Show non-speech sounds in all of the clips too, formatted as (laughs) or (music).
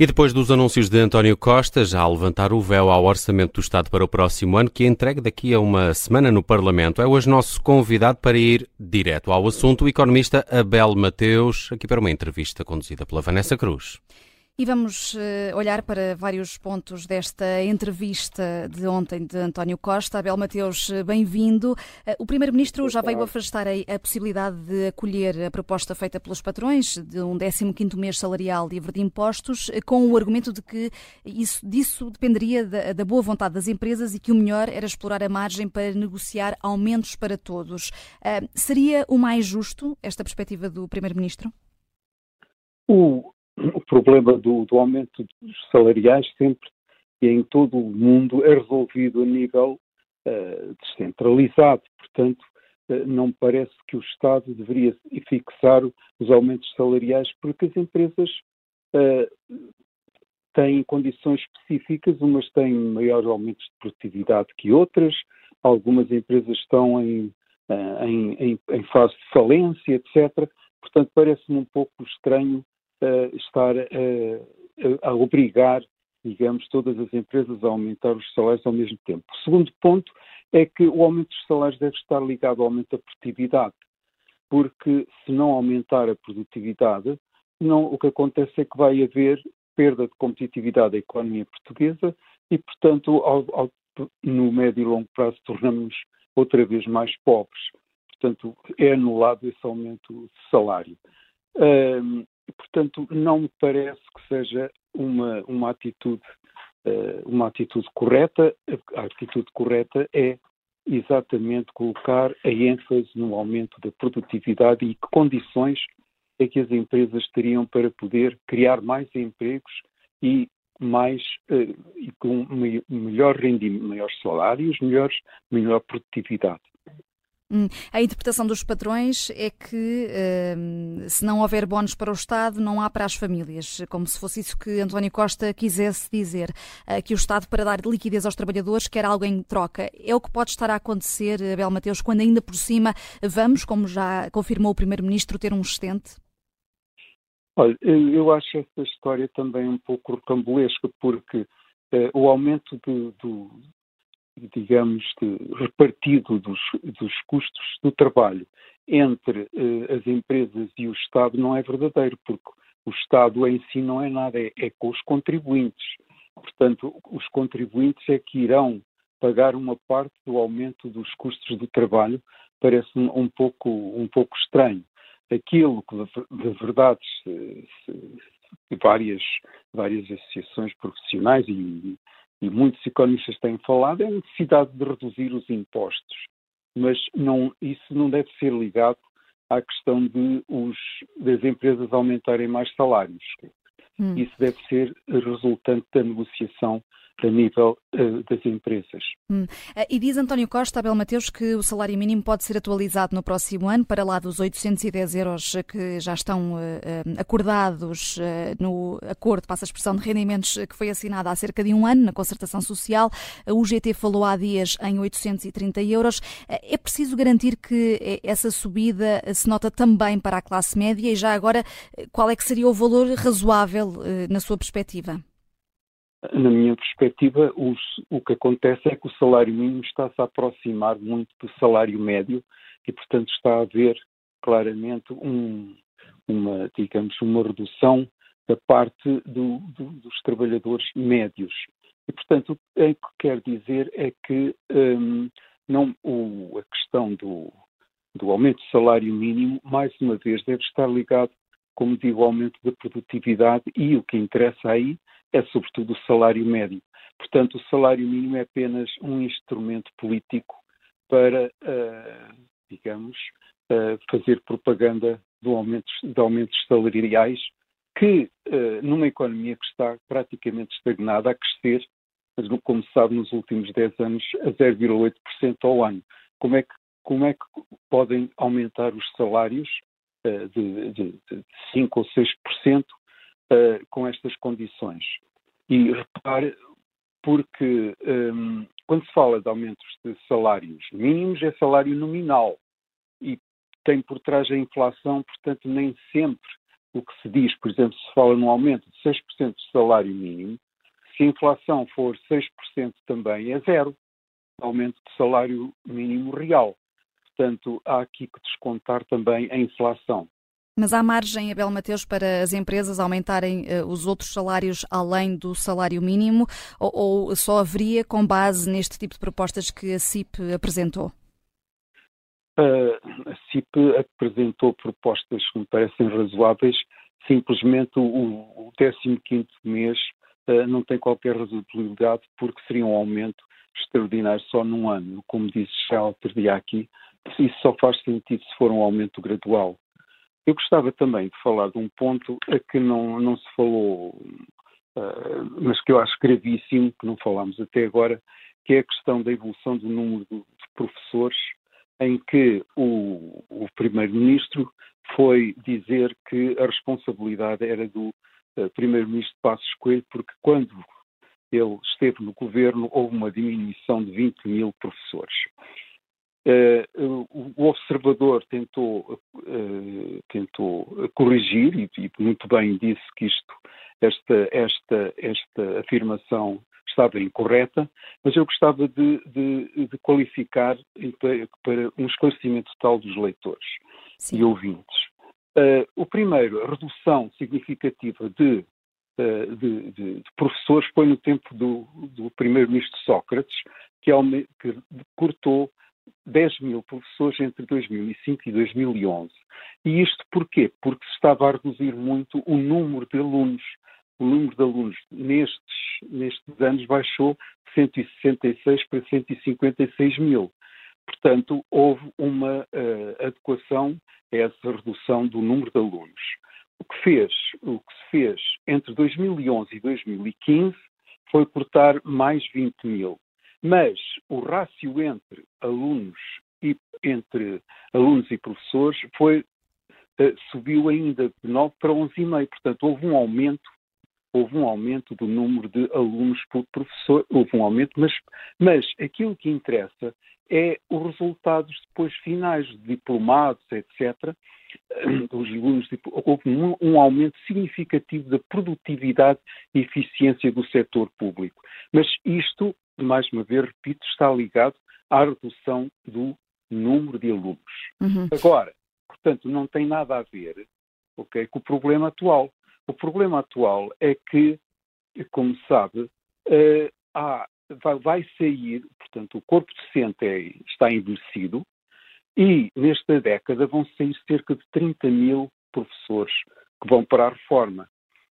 E depois dos anúncios de António Costa, já a levantar o véu ao orçamento do Estado para o próximo ano, que é entregue daqui a uma semana no Parlamento, é hoje nosso convidado para ir direto ao assunto, o economista Abel Mateus, aqui para uma entrevista conduzida pela Vanessa Cruz. E vamos uh, olhar para vários pontos desta entrevista de ontem de António Costa. Abel Mateus, eh, bem-vindo. Uh, o Primeiro-Ministro já veio afastar a, possibilidade de acolher a proposta feita pelos patrões de um 15º mês salarial livre de impostos, com o argumento de que isso, disso dependeria da, da, boa vontade das empresas e que o melhor era explorar a margem para negociar aumentos para todos. seria o mais justo esta perspectiva do Primeiro-Ministro? O, o problema do, do, aumento dos salariais sempre e em todo o mundo é resolvido a nível uh, descentralizado. Portanto, uh, não parece que o Estado deveria fixar os aumentos salariais porque as empresas uh, têm condições específicas, umas têm maiores aumentos de produtividade que outras, algumas empresas estão em, em, em, em fase de falência, etc. Portanto, parece-me um pouco estranho uh, estar uh, a obrigar, digamos, todas as empresas a aumentar os salários ao mesmo tempo. O segundo ponto é que o aumento dos salários deve estar ligado ao aumento da produtividade, porque se não aumentar a produtividade, não, o que acontece é que vai haver perda de competitividade da economia portuguesa e, portanto, ao, ao, no médio e longo prazo tornamos outra vez mais pobres. Portanto, é anulado esse aumento de salário. Um, e, portanto, não me parece que seja uma, uma atitude uh, uma atitude correta. A atitude correta é exatamente colocar a ênfase no aumento da produtividade e que condições é que as empresas teriam para poder criar mais empregos e mais uh, e com melhor rendimento, maiores salários, melhores, melhor produtividade. Hum, a interpretação dos patrões é que hum, se não houver bónus para o Estado, não há para as famílias, como se fosse isso que António Costa quisesse dizer, uh, que o Estado, para dar liquidez aos trabalhadores, quer algo em troca. É o que pode estar a acontecer, Abel Mateus, quando ainda por cima vamos, como já confirmou o Primeiro-Ministro, ter um excedente? Olha, eu acho esta história também um pouco rocambolesca, porque uh, o aumento do, digamos, de repartido dos, dos custos do trabalho entre uh, as empresas e o Estado não é verdadeiro, porque o Estado em si não é nada, é, é com os contribuintes. Portanto, os contribuintes é que irão pagar uma parte do aumento dos custos do trabalho, parece-me um pouco, um pouco estranho. Aquilo que, de verdade, se, se, várias, várias associações profissionais e, e muitos economistas têm falado, é a necessidade de reduzir os impostos. Mas não, isso não deve ser ligado à questão de os, das empresas aumentarem mais salários. Hum. Isso deve ser resultante da negociação a nível uh, das empresas. Hum. Eh, e diz António Costa, Abel Mateus, que o salário mínimo pode ser atualizado no próximo ano para lá dos 810 euros que já estão uh, acordados uh, no acordo, passa a expressão, de rendimentos que foi assinado há cerca de um ano na concertação social. A UGT falou há dias em 830 euros. É preciso garantir que essa subida se nota também para a classe média e já agora qual é que seria o valor razoável na sua perspectiva? Na minha perspectiva, os, o que acontece é que o salário mínimo está-se a aproximar muito do salário médio e, portanto, está a haver claramente um, uma, digamos, uma redução da parte do, do, dos trabalhadores médios. E, portanto, o que quer dizer é que um, não, o, a questão do, do aumento do salário mínimo, mais uma vez, deve estar ligado, como digo, ao aumento da produtividade e o que interessa aí é sobretudo o salário médio. Portanto, o salário mínimo é apenas um instrumento político para, uh, digamos, uh, fazer propaganda de aumentos, de aumentos salariais que, uh, numa economia que está praticamente estagnada, a crescer, como se sabe, nos últimos 10 anos, a 0,8% ao ano. Como é, que, como é que podem aumentar os salários de, de, de 5% ou 6% uh, com estas condições. E repare, porque um, quando se fala de aumentos de salários mínimos, é salário nominal e tem por trás a inflação, portanto, nem sempre o que se diz, por exemplo, se fala num aumento de 6% do salário mínimo, se a inflação for 6% também, é zero aumento do salário mínimo real. Portanto, há aqui que descontar também a inflação. Mas há margem, Abel Mateus, para as empresas aumentarem uh, os outros salários além do salário mínimo ou, ou, só haveria com base neste tipo de propostas que a CIP apresentou? Uh, a CIP apresentou propostas que me parecem razoáveis, simplesmente o, o 15 mês uh, não tem qualquer razoabilidade porque seria um aumento extraordinário só num ano. Como disse já outro aqui, isso só faz sentido se for um aumento gradual. Eu gostava também de falar de um ponto a que não, não se falou, uh, mas que eu acho gravíssimo, que não falámos até agora, que é a questão da evolução do número de professores, em que o, o Primeiro-Ministro foi dizer que a responsabilidade era do uh, Primeiro-Ministro Passos Coelho, porque quando ele esteve no governo houve uma diminuição de 20 mil professores. Uh, o observador tentou, uh, tentou corrigir e, muito bem disse que isto, esta, esta, esta afirmação estava incorreta, mas eu gostava de, de, de qualificar para, um esclarecimento total dos leitores Sim. e ouvintes. Uh, o primeiro, a redução significativa de, de, de professores foi no tempo do, do primeiro-ministro Sócrates, que, que cortou 10 mil professores entre 2005 e 2011. E isto porquê? Porque se estava a reduzir muito o número de alunos. O número de alunos nestes, nestes anos baixou de 166 para 156 mil. Portanto, houve uma uh, adequação a essa redução do número de alunos. O que, fez, o que se fez entre 2011 e 2015 foi cortar mais 20 mil. Mas o rácio entre alunos e entre alunos e professores foi uh, subiu ainda de 9 para 11,5. Portanto, houve um aumento houve um aumento do número de alunos por professor, houve um aumento, mas, mas aquilo que interessa é os resultados depois finais, diplomados, etc. (clears throat) Os alunos, houve um, um aumento significativo da produtividade e eficiência do setor público. Mas isto mais uma vez, repito, está ligado à redução do número de alunos. Uhum. Agora, portanto, não tem nada a ver okay, com o problema atual. O problema atual é que, como sabe, uh, há, vai, vai, sair, portanto, o corpo docente é, está envelhecido e nesta década vão sair cerca de 30 mil professores que vão para a reforma.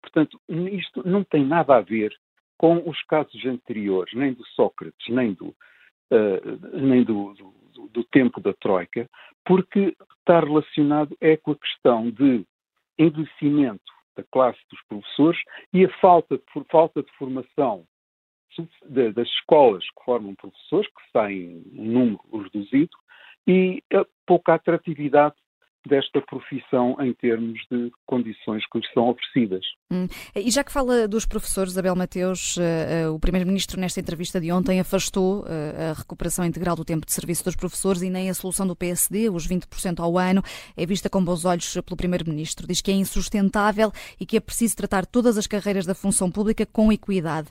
Portanto, isto não tem nada a ver com os casos anteriores, nem do Sócrates, nem do, uh, nem do, do, do, tempo da Troika, porque está relacionado é com a questão de envelhecimento da classe dos professores e a falta de, falta de formação de, das escolas que formam professores, que saem em um número reduzido, e a pouca atratividade desta profissão em termos de condições que lhes são oferecidas. Hum. E já que fala dos professores, Abel Mateus, uh, uh, o Primeiro-Ministro nesta entrevista de ontem afastou uh, a recuperação integral do tempo de serviço dos professores e nem a solução do PSD, os 20% ao ano, é vista com bons olhos pelo Primeiro-Ministro. Diz que é insustentável e que é preciso tratar todas as carreiras da função pública com equidade.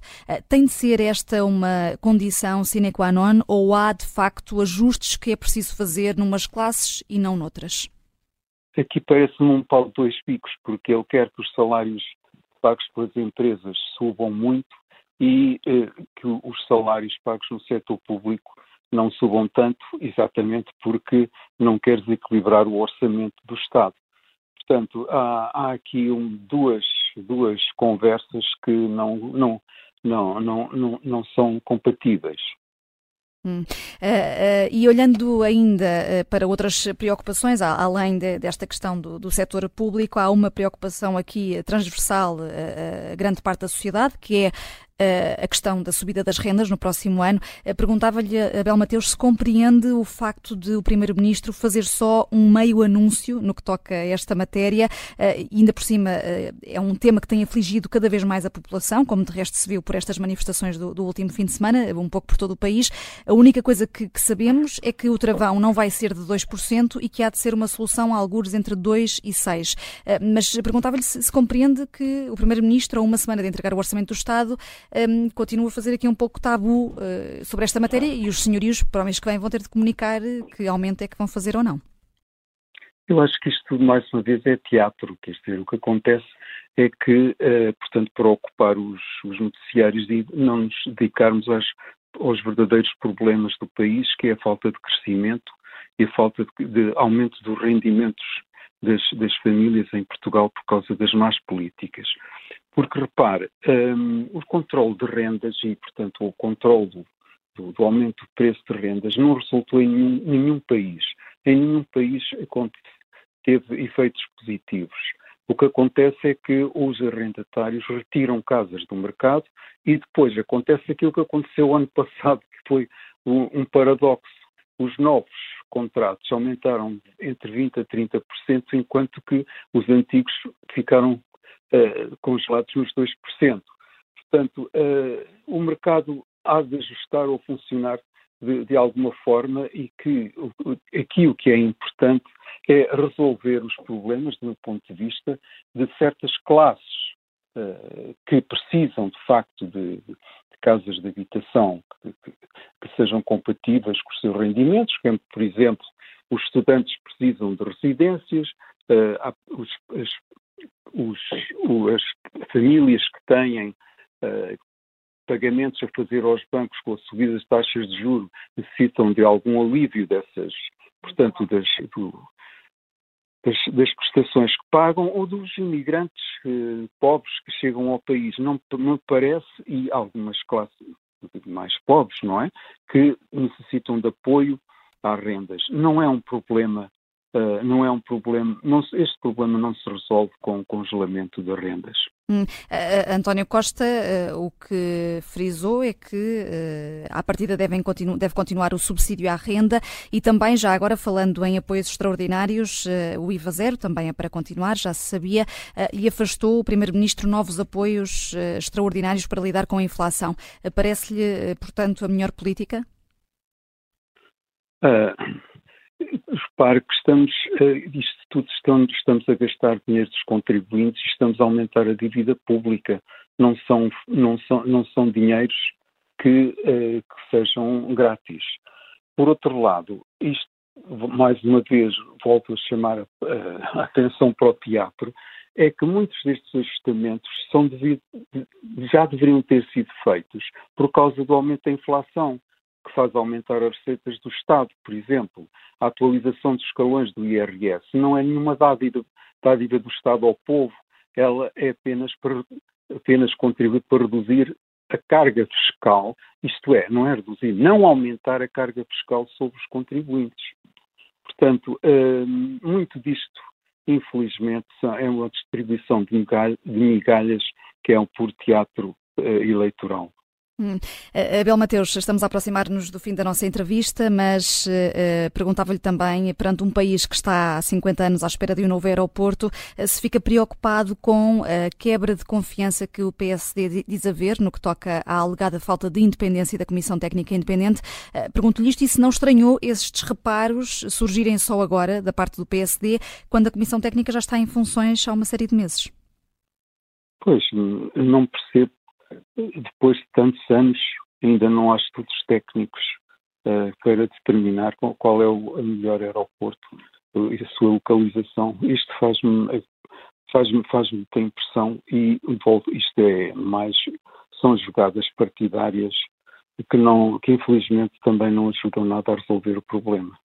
Tem de ser esta uma condição sine qua non ou há, de facto, ajustes que é preciso fazer numas classes e não noutras? Aqui parece-me um pau de dois picos, porque ele quer que os salários pagos pelas empresas subam muito e eh, que os salários pagos no setor público não subam tanto, exatamente porque não quer desequilibrar o orçamento do Estado. Portanto, há, há aqui um, duas, duas conversas que não, não, não, não, não, não são compatíveis. Uh, uh, e olhando ainda uh, para outras preocupações, além de, desta questão do, do setor público, há uma preocupação aqui transversal a grande parte da sociedade, que é a questão da subida das rendas no próximo ano. Perguntava-lhe, Abel Mateus, se compreende o facto de o Primeiro-Ministro fazer só um meio anúncio no que toca a esta matéria, ainda por cima é um tema que tem afligido cada vez mais a população, como de resto se viu por estas manifestações do, do último fim de semana, um pouco por todo o país. A única coisa que, que sabemos é que o travão não vai ser de 2% e que há de ser uma solução a algures entre 2 e 6. Eh, mas perguntava-lhe se, se, compreende que o Primeiro-Ministro, a uma semana de entregar o Orçamento do Estado, um, continua a fazer aqui um pouco tabu uh, sobre esta matéria e os senhorios, para o mês que vem, vão ter de comunicar que aumento é que vão fazer ou não. Eu acho que isto mais uma vez, é teatro. Quer dizer, o que acontece é que, uh, portanto, para ocupar os, os noticiários e não nos dedicarmos às, aos verdadeiros problemas do país, que é a falta de crescimento e a falta de, de aumento dos rendimentos das, das, famílias em Portugal por causa das más políticas. Porque, repare, um, o controle de rendas e, portanto, o controle do, do, aumento do preço de rendas não resultou em nenhum, nenhum país. Em nenhum país teve efeitos positivos. O que acontece é que os arrendatários retiram casas do mercado e depois acontece aquilo que aconteceu ano (laughs) passado, que foi um paradoxo. Os novos contratos aumentaram entre 20% a 30%, enquanto que os antigos ficaram uh, congelados nos 2%. Portanto, uh, o mercado há de ajustar ou funcionar de, de, alguma forma e que aqui o que é importante é resolver os problemas, do ponto de vista, de certas classes uh, que precisam, de facto, de, de casas de habitação que, que, que, sejam compatíveis com os seus rendimentos, por exemplo, os estudantes precisam de residências, uh, os, as, os, as famílias que têm uh, pagamentos a fazer aos bancos com a subida das taxas de juros necessitam de algum alívio dessas, portanto, das, do, das, das, prestações que pagam ou dos imigrantes eh, pobres que chegam ao país. Não me parece, e algumas classes mais pobres, não é? Que necessitam de apoio às rendas. Não é um problema Uh, não é um problema, não, este problema não se resolve com o congelamento de rendas. Hum, uh, António Costa, uh, o que frisou é que à partida devem continu deve continuar o subsídio à renda e também, já agora falando em apoios extraordinários, o IVA zero também é para continuar, já se sabia, e afastou o Primeiro-Ministro novos apoios extraordinários para lidar com a inflação. Parece-lhe, portanto, a melhor política? Repare que estamos, uh, isto tudo estamos, estamos a gastar dinheiro dos contribuintes e estamos a aumentar a dívida pública. Não são, não são, não são dinheiros que, uh, que sejam grátis. Por outro lado, isto, mais uma vez, volto a chamar a, a atenção para o teatro, é que muitos destes ajustamentos são devido, já deveriam ter sido feitos por causa do aumento da inflação que faz aumentar as receitas do Estado, por exemplo. A atualização dos escalões do IRS não é nenhuma dádiva, dádiva do Estado ao povo, ela é apenas, apenas contribui para reduzir a carga fiscal, isto é, não é reduzir, não aumentar a carga fiscal sobre os contribuintes. Portanto, hum, muito disto, infelizmente, é uma distribuição de migalhas que é um puro teatro eh, eleitoral. Hum. Uh, Abel Mateus, estamos a aproximar-nos do fim da nossa entrevista, mas uh, perguntava-lhe também, perante um país que está há 50 anos à espera de um novo aeroporto, uh, se fica preocupado com a quebra de confiança que o PSD diz haver no que toca à alegada falta de independência da Comissão Técnica Independente. Pergunto-lhe isto e se não estranhou esses reparos surgirem só agora da parte do PSD, quando a Comissão Técnica já está em funções há uma série de meses. Pois, não percebo depois de tantos anos, ainda não há estudos técnicos uh, para determinar qual, qual é o melhor aeroporto e a sua localização. Isto faz-me faz-me faz muita impressão e isto é mais são jogadas partidárias que não que infelizmente também não ajudam nada a resolver o problema.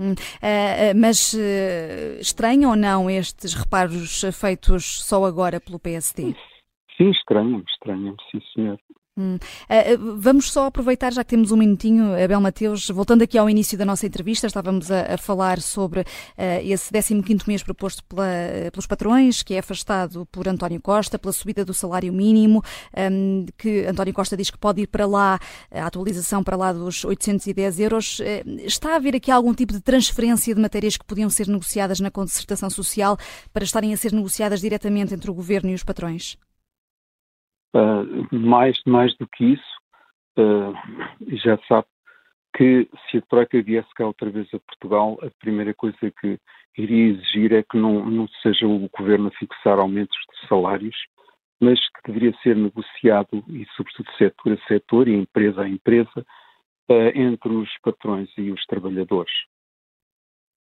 Uh, mas uh, estranham ou não estes reparos feitos só agora pelo PSD? Sim, estranha-me, estranha-me, sim senhor. Hum. Uh, vamos só aproveitar, já que temos um minutinho, Abel Mateus, voltando aqui ao início da nossa entrevista, estávamos a, a falar sobre uh, esse 15 mês proposto pela, pelos patrões, que é afastado por António Costa, pela subida do salário mínimo, um, que António Costa diz que pode ir para lá, a atualização para lá dos 810 euros. Está a haver aqui algum tipo de transferência de matérias que podiam ser negociadas na concertação social para estarem a ser negociadas diretamente entre o governo e os patrões? Uh, mais, mais do que isso, uh, já sabe que se a Troika viesse cá outra vez a Portugal, a primeira coisa que iria exigir é que não, não seja o governo a fixar aumentos de salários, mas que deveria ser negociado, e sobretudo setor a setor e empresa a empresa, uh, entre os patrões e os trabalhadores.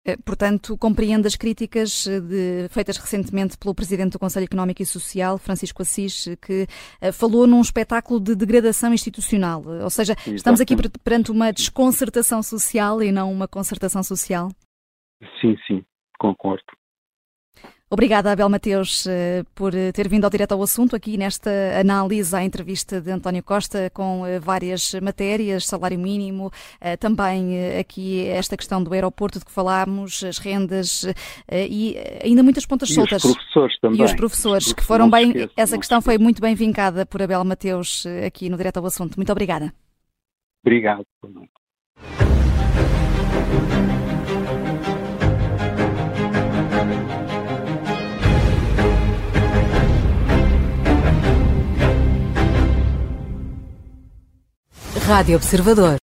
Eh, portanto, compreende as críticas eh, de, feitas recentemente pelo Presidente do Conselho Económico e Social, Francisco Assis, que uh, falou num espetáculo de degradação institucional. Ou seja, Exatamente. estamos aqui perante uma desconcertação social e não uma concertação social? Sim, sim, concordo. Obrigada, Abel Mateus, eh, por eh, ter vindo ao direto ao assunto aqui nesta análise à entrevista de António Costa com eh, várias matérias, salário mínimo, também aqui esta questão do aeroporto de que falámos, as rendas e ainda muitas pontas e soltas. Os professores também. E os professores, os que foram bem. Esqueço, essa questão foi muito bem vincada por Abel Mateus aqui no direto ao assunto. Muito obrigada. Obrigado. Rádio Observador.